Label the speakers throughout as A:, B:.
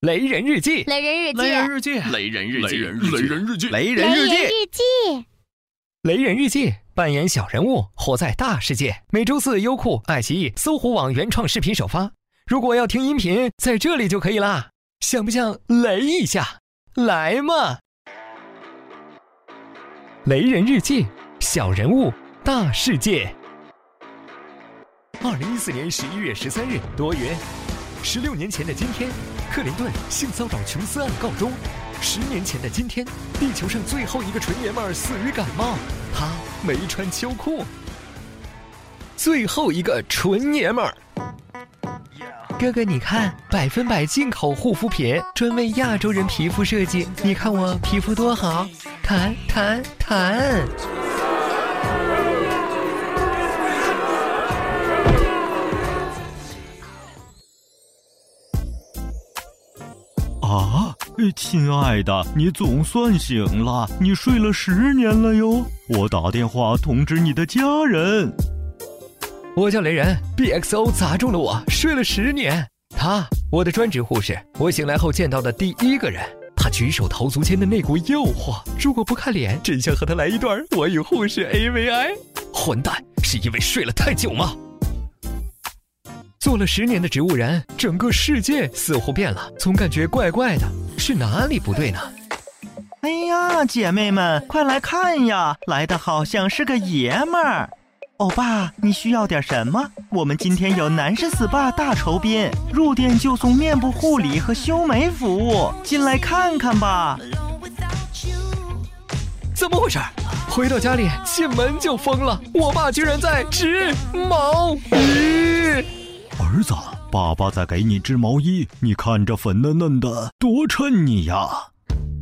A: 雷人日记，
B: 雷人日记，
C: 雷人日记，
D: 雷人日记，
C: 雷人日记，
A: 雷人日记，
B: 记，
A: 雷人日记，扮演小人物，活在大世界。每周四，优酷、爱奇艺、搜狐网原创视频首发。如果要听音频，在这里就可以啦。想不想雷一下？来嘛！雷人日记，小人物，大世界。二零一四年十一月十三日，多云。十六年前的今天，克林顿性骚扰琼斯案告终。十年前的今天，地球上最后一个纯爷们儿死于感冒，他没穿秋裤。最后一个纯爷们儿，哥哥，你看，百分百进口护肤品，专为亚洲人皮肤设计。你看我皮肤多好，弹弹弹。
C: 亲爱的，你总算醒了！你睡了十年了哟。我打电话通知你的家人。
A: 我叫雷人，BXO 砸中了我，睡了十年。他，我的专职护士，我醒来后见到的第一个人。他举手投足间的那股诱惑，如果不看脸，真想和他来一段我与护士 AVI。混蛋，是因为睡了太久吗？做了十年的植物人，整个世界似乎变了，总感觉怪怪的，是哪里不对呢？
E: 哎呀，姐妹们，快来看呀！来的好像是个爷们儿。欧巴，你需要点什么？我们今天有男士 SPA 大酬宾，入店就送面部护理和修眉服务，进来看看吧。
A: 怎么回事？回到家里，进门就疯了，我爸居然在织毛衣。
C: 儿子，爸爸在给你织毛衣，你看这粉嫩嫩的，多衬你呀！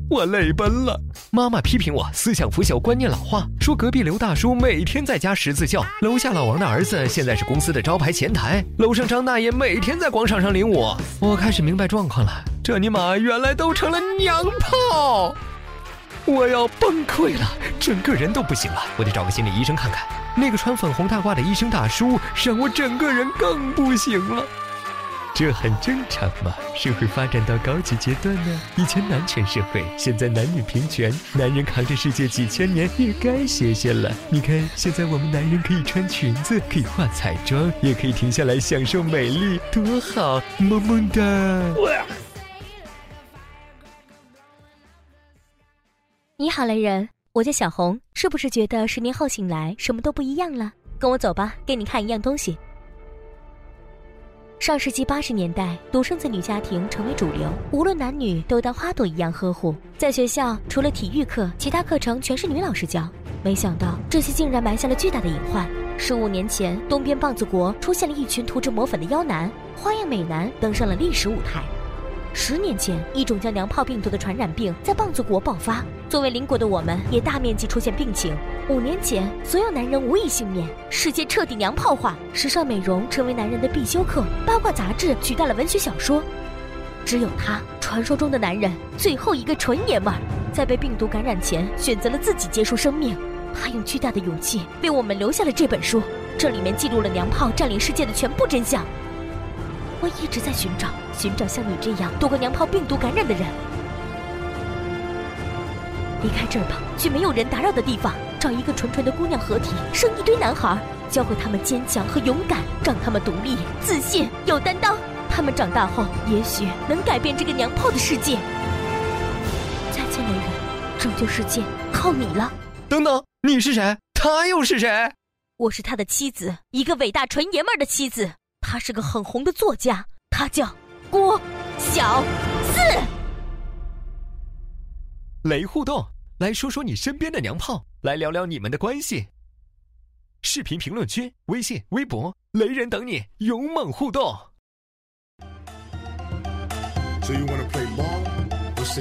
A: 我泪奔了。妈妈批评我思想腐朽，观念老化，说隔壁刘大叔每天在家十字绣，楼下老王的儿子现在是公司的招牌前台，楼上张大爷每天在广场上领舞。我开始明白状况了，这尼玛原来都成了娘炮！我要崩溃了，整个人都不行了，我得找个心理医生看看。那个穿粉红大褂的医生大叔让我整个人更不行了，这很正常嘛。社会发展到高级阶段呢，以前男权社会，现在男女平权，男人扛着世界几千年也该歇歇了。你看，现在我们男人可以穿裙子，可以化彩妆，也可以停下来享受美丽，多好，萌萌哒。
B: 你好，雷人。我叫小红，是不是觉得十年后醒来什么都不一样了？跟我走吧，给你看一样东西。上世纪八十年代，独生子女家庭成为主流，无论男女都当花朵一样呵护。在学校，除了体育课，其他课程全是女老师教。没想到这些竟然埋下了巨大的隐患。十五年前，东边棒子国出现了一群涂脂抹粉的妖男，花样美男登上了历史舞台。十年前，一种叫娘炮病毒的传染病在棒子国爆发。作为邻国的我们，也大面积出现病情。五年前，所有男人无一幸免，世界彻底娘炮化，时尚美容成为男人的必修课，八卦杂志取代了文学小说。只有他，传说中的男人，最后一个纯爷们儿，在被病毒感染前，选择了自己结束生命。他用巨大的勇气为我们留下了这本书，这里面记录了娘炮占领世界的全部真相。我一直在寻找，寻找像你这样躲过娘炮病毒感染的人。离开这儿吧，去没有人打扰的地方，找一个纯纯的姑娘合体，生一堆男孩，教会他们坚强和勇敢，让他们独立、自信、有担当。他们长大后，也许能改变这个娘炮的世界。再见，雷人，拯救世界靠你了。
A: 等等，你是谁？他又是谁？
B: 我是他的妻子，一个伟大纯爷们儿的妻子。他是个很红的作家他叫郭小四
A: 雷互动来说说你身边的娘炮来聊聊你们的关系视频评论区微信微博雷人等你勇猛互动 doyouwanttoplaymob 不是